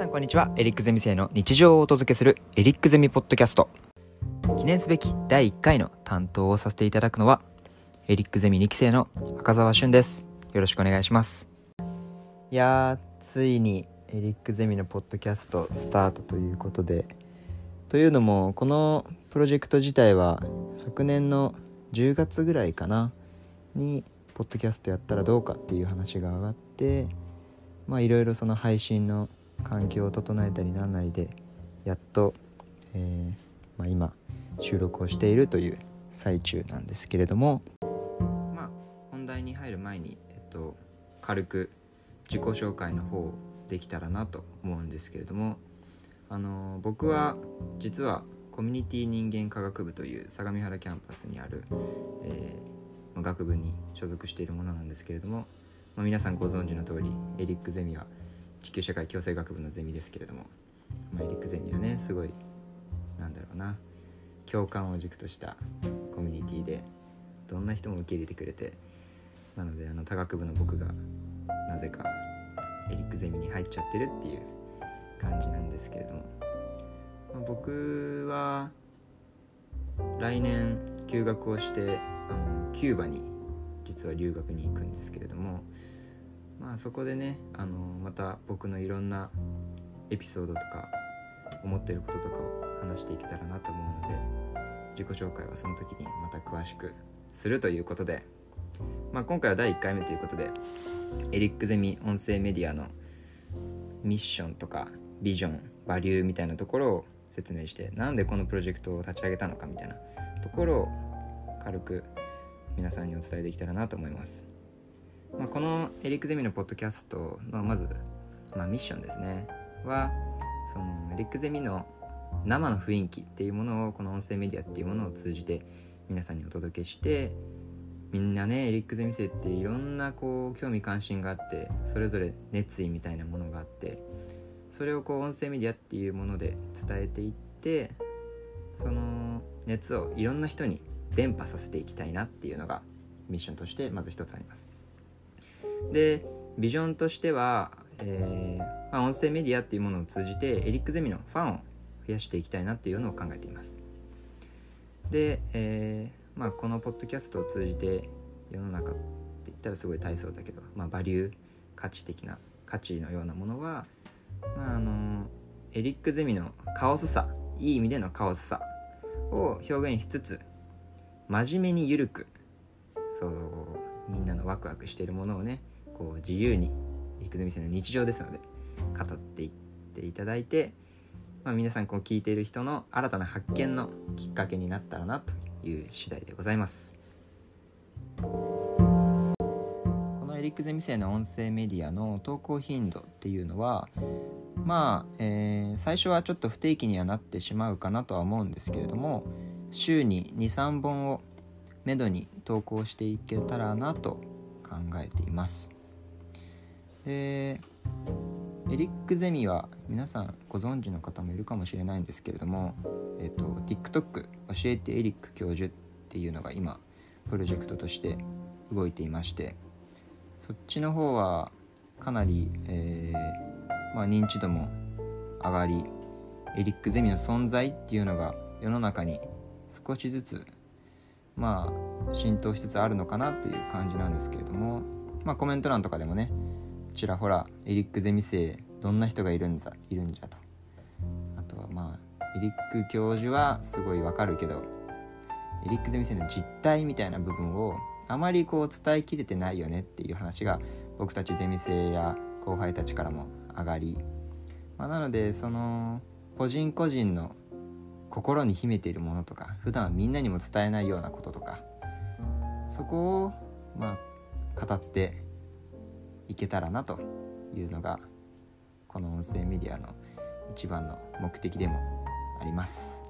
さんこんにちは。エリックゼミ生の日常をお届けするエリックゼミポッドキャスト。記念すべき第1回の担当をさせていただくのはエリックゼミ2期生の赤澤俊です。よろしくお願いします。いやついにエリックゼミのポッドキャストスタートということでというのもこのプロジェクト自体は昨年の10月ぐらいかなにポッドキャストやったらどうかっていう話が上がってまあいろいろその配信の環境を整えたりなんなりでやっと、えーまあ、今収録をしているという最中なんですけれども。まあ本題に入る前に、えっと、軽く自己紹介の方できたらなと思うんですけれども。あの僕は実はコミュニティ人間科学部という相模原キャンパスにある、えー、学部に所属しているものなんですけれども、まあ、皆さんご存知の通りエリックゼミは地球社会共生学部のゼミですけれども、エリックゼミはねすごいなんだろうな共感を軸としたコミュニティでどんな人も受け入れてくれてなのであの多学部の僕がなぜかエリックゼミに入っちゃってるっていう感じなんですけれども、まあ、僕は来年休学をしてあのキューバに実は留学に行くんですけれどもまあそこでねあのまた僕のいろんなエピソードとか思ってることとかを話していけたらなと思うので自己紹介はその時にまた詳しくするということで、まあ、今回は第1回目ということでエリックゼミ音声メディアのミッションとかビジョンバリューみたいなところを説明してなんでこのプロジェクトを立ち上げたのかみたいなところを軽く皆さんにお伝えできたらなと思います。まあ、このエリックゼミのポッドキャストのまず、まあ、ミッションですね。はそのエリックゼミの生の雰囲気っていうものをこの音声メディアっていうものを通じて皆さんにお届けしてみんなねエリックゼミ生っていろんなこう興味関心があってそれぞれ熱意みたいなものがあってそれをこう音声メディアっていうもので伝えていってその熱をいろんな人に伝播させていきたいなっていうのがミッションとしてまず一つあります。でビジョンとしては、えー、まあ、音声メディアっていうものを通じてエリックゼミのファンを増やしていきたいなっていうのを考えています。で、えー、まあ、このポッドキャストを通じて世の中って言ったらすごい大層だけど、まあ、バリュー価値的な価値のようなものは、まあ、あのエリックゼミのカオスさいい意味でのカオスさを表現しつつ真面目に緩くそうみんなのワクワクしているものをねこう自由に陸ゼミ生の日常ですので語っていっていただいて、まあ、皆さんこう聞いている人の新たな発見のきっかけになったらなという次第でございます。このエリックゼミ生の音声メディアの投稿頻度っていうのはまあ、えー、最初はちょっと不定期にはなってしまうかなとは思うんですけれども週に23本をめどに投稿していけたらなと考えています。でエリックゼミは皆さんご存知の方もいるかもしれないんですけれども、えっと、TikTok 教えてエリック教授っていうのが今プロジェクトとして動いていましてそっちの方はかなり、えー、まあ、認知度も上がりエリックゼミの存在っていうのが世の中に少しずつまあ浸透しつつあるのかなという感じなんですけれどもまあコメント欄とかでもねちらほらエリックゼミ生どんな人がいるんだいるんじゃと。あとはまあエリック教授はすごいわかるけどエリックゼミ生の実態みたいな部分をあまりこう伝えきれてないよねっていう話が僕たちゼミ生や後輩たちからも上がり、まあ、なのでその個人個人の心に秘めているものとか普段みんなにも伝えないようなこととかそこをまあ語っていけたらなというのがこの音声メディアの一番の目的でもあります。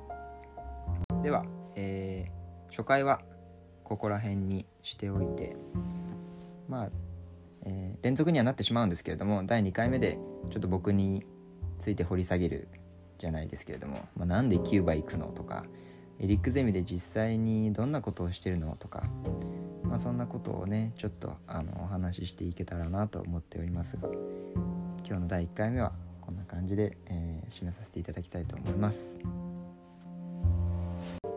では、えー、初回はここら辺にしておいてまあ、えー、連続にはなってしまうんですけれども第2回目でちょっと僕について掘り下げるじゃないですけれども、まあ、なんでキューバ行くのとかエリックゼミで実際にどんなことをしてるのとか、まあ、そんなことをねちょっとあのお話ししていけたらなと思っておりますが今日の第1回目はこんな感じで、えー締めさせていただきたいと思います。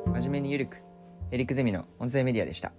真面目にゆるくエリックゼミの音声メディアでした。